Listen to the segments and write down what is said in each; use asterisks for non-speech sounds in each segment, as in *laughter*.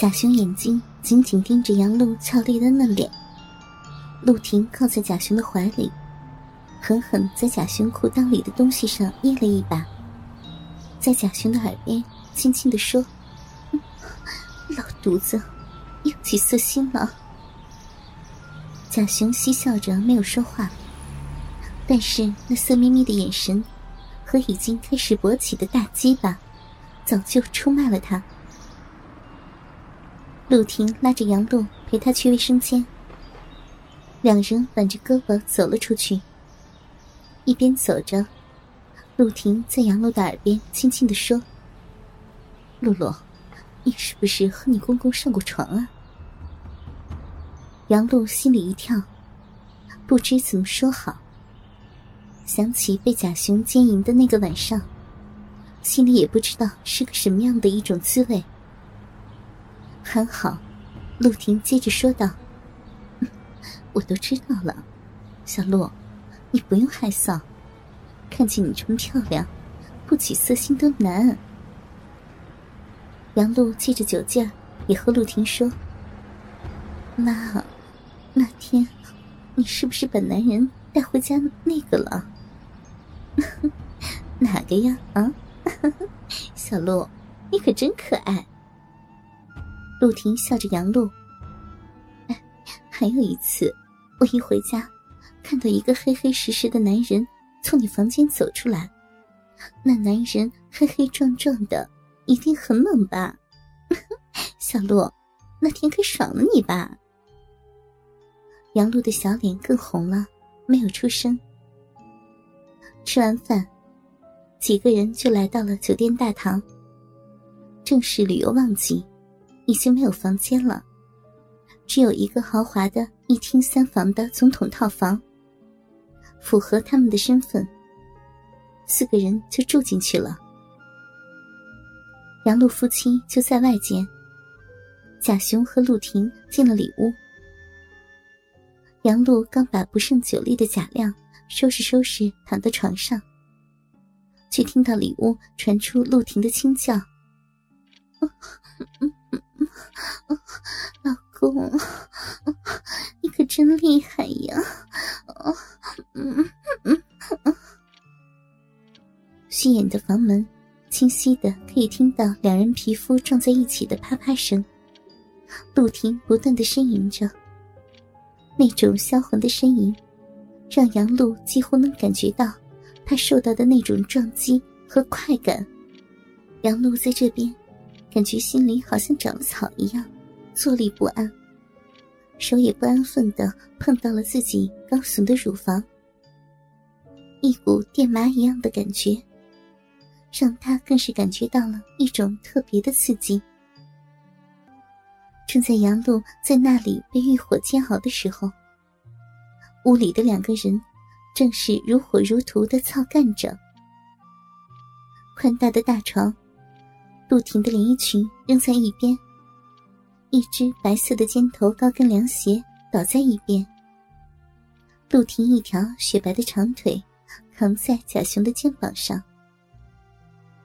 贾雄眼睛紧紧盯着杨露俏丽的嫩脸，陆婷靠在贾雄的怀里，狠狠在贾雄裤裆里的东西上捏了一把，在贾雄的耳边轻轻的说：“老犊子，又起色心了。”贾雄嬉笑着没有说话，但是那色眯眯的眼神和已经开始勃起的大鸡巴，早就出卖了他。陆婷拉着杨璐陪他去卫生间，两人挽着胳膊走了出去。一边走着，陆婷在杨璐的耳边轻轻的说：“露露，你是不是和你公公上过床啊？”杨璐心里一跳，不知怎么说好。想起被贾雄奸淫的那个晚上，心里也不知道是个什么样的一种滋味。很好，陆婷接着说道：“ *laughs* 我都知道了，小陆，你不用害臊，看见你这么漂亮，不起色心都难。”杨璐借着酒劲儿也和陆婷说：“妈，那天你是不是把男人带回家那个了？*laughs* 哪个呀？啊，*laughs* 小陆，你可真可爱。”陆婷笑着杨露，哎，还有一次，我一回家，看到一个黑黑实实的男人从你房间走出来，那男人黑黑壮壮的，一定很猛吧？*laughs* 小洛，那天可爽了你吧？杨璐的小脸更红了，没有出声。吃完饭，几个人就来到了酒店大堂。正是旅游旺季。已经没有房间了，只有一个豪华的一厅三房的总统套房。符合他们的身份，四个人就住进去了。杨璐夫妻就在外间，贾雄和陆婷进了里屋。杨璐刚把不胜酒力的贾亮收拾收拾，躺在床上，却听到里屋传出陆婷的轻叫。*laughs* *laughs* 老公，你可真厉害呀！虚掩的房门，清晰的可以听到两人皮肤撞在一起的啪啪声。陆婷不断的呻吟着，那种销魂的呻吟，让杨璐几乎能感觉到他受到的那种撞击和快感。杨璐在这边。感觉心里好像长了草一样，坐立不安，手也不安分的碰到了自己高耸的乳房，一股电麻一样的感觉，让他更是感觉到了一种特别的刺激。正在杨璐在那里被欲火煎熬的时候，屋里的两个人正是如火如荼的操干着，宽大的大床。陆婷的连衣裙扔在一边，一只白色的尖头高跟凉鞋倒在一边。陆婷一条雪白的长腿扛在贾雄的肩膀上，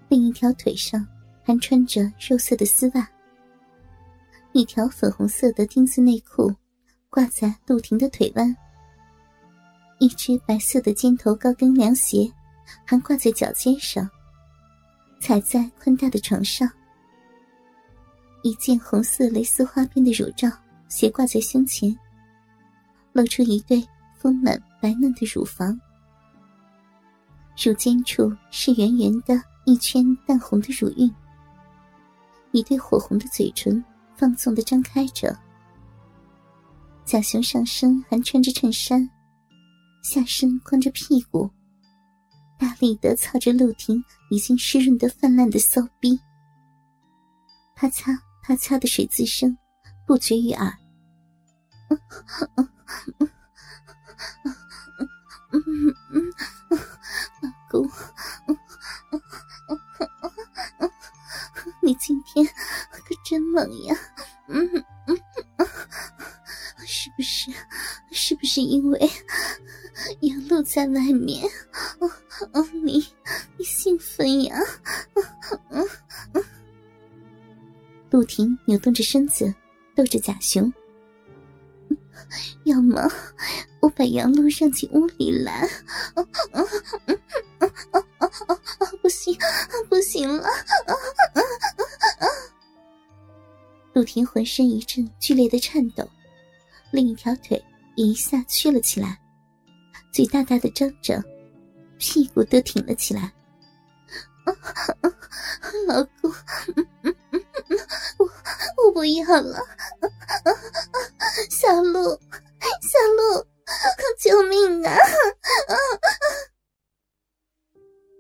另一条腿上还穿着肉色的丝袜。一条粉红色的丁字内裤挂在陆婷的腿弯，一只白色的尖头高跟凉鞋还挂在脚尖上。踩在宽大的床上，一件红色蕾丝花边的乳罩斜挂在胸前，露出一对丰满白嫩的乳房。乳尖处是圆圆的一圈淡红的乳晕，一对火红的嘴唇放纵的张开着。贾雄上身还穿着衬衫，下身光着屁股。大力的操着陆婷已经湿润的泛滥的骚逼，啪嚓啪嚓的水渍声不绝于耳。老公，你今天可真猛呀！嗯嗯，是不是？是不是因为杨露在外面？兴奋呀？*laughs* 陆婷扭动着身子，逗着贾雄。要么我把杨露让进屋里来？不行，不行了！陆婷浑身一阵剧烈的颤抖，另一条腿也一下屈了起来，嘴大大的张着，屁股都挺了起来。*laughs* 老公，我我不要了，小鹿，小鹿，救命啊！*laughs*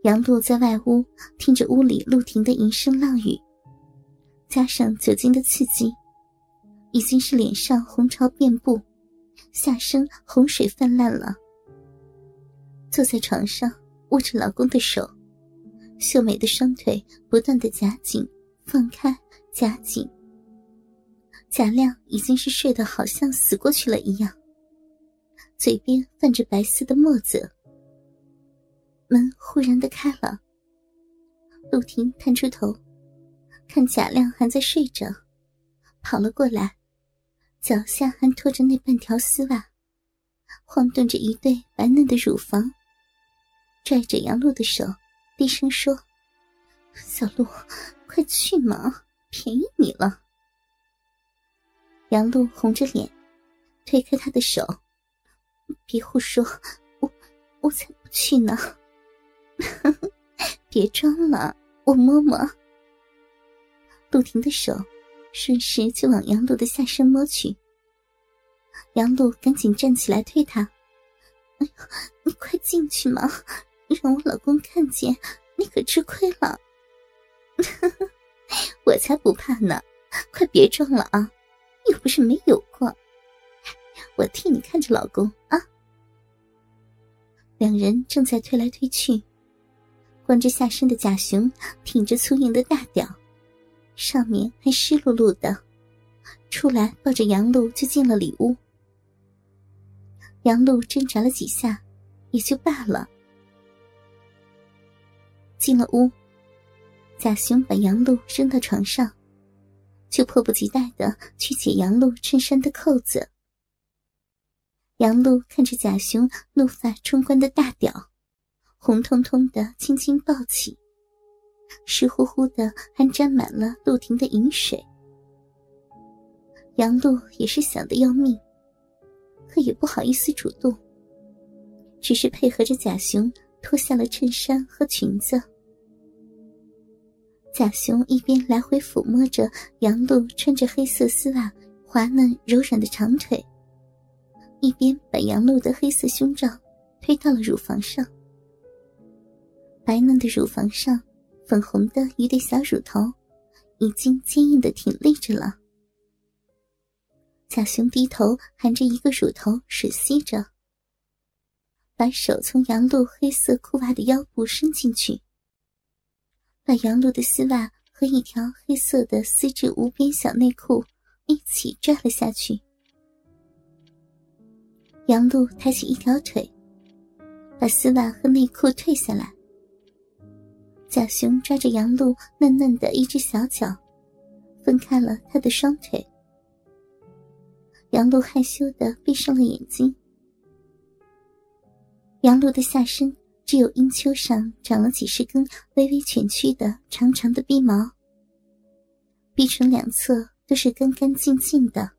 杨璐在外屋听着屋里陆婷的吟声浪语。加上酒精的刺激，已经是脸上红潮遍布，下身洪水泛滥了。坐在床上，握着老公的手，秀美的双腿不断的夹紧、放开、夹紧。贾亮已经是睡得好像死过去了一样，嘴边泛着白丝的沫子。门忽然的开了，陆婷探出头。看贾亮还在睡着，跑了过来，脚下还拖着那半条丝袜，晃动着一对白嫩的乳房，拽着杨璐的手，低声说：“小鹿，快去嘛，便宜你了。”杨璐红着脸，推开他的手：“别胡说，我我才不去呢！*laughs* 别装了，我摸摸。”陆婷的手顺势就往杨璐的下身摸去，杨璐赶紧站起来推他：“哎呦，你快进去嘛，让我老公看见，你可吃亏了。*laughs* ”我才不怕呢，快别装了啊，又不是没有过，我替你看着老公啊。两人正在推来推去，光着下身的贾雄挺着粗硬的大屌。上面还湿漉漉的，出来抱着杨璐就进了里屋。杨璐挣扎了几下，也就罢了。进了屋，贾雄把杨璐扔到床上，就迫不及待的去解杨璐衬衫的扣子。杨璐看着贾雄怒发冲冠的大屌，红彤彤的，轻轻抱起。湿乎乎的，还沾满了陆婷的饮水。杨璐也是想得要命，可也不好意思主动，只是配合着贾雄脱下了衬衫和裙子。贾雄一边来回抚摸着杨璐穿着黑色丝袜、滑嫩柔软的长腿，一边把杨璐的黑色胸罩推到了乳房上。白嫩的乳房上。粉红的一对小乳头，已经坚硬的挺立着了。贾雄低头含着一个乳头吮吸着，把手从杨璐黑色裤袜的腰部伸进去，把杨璐的丝袜和一条黑色的丝质无边小内裤一起拽了下去。杨璐抬起一条腿，把丝袜和内裤褪下来。贾雄抓着杨璐嫩嫩的一只小脚，分开了他的双腿。杨璐害羞的闭上了眼睛。杨璐的下身只有阴丘上长了几十根微微蜷曲的长长的鼻毛，鼻唇两侧都是干干净净的，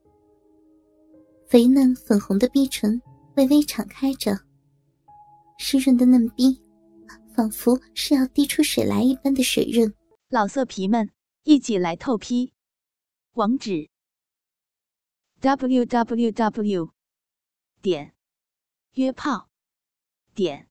肥嫩粉红的逼唇微微敞开着，湿润的嫩逼。仿佛是要滴出水来一般的水润，老色皮们一起来透批，网址：w w w 点约炮点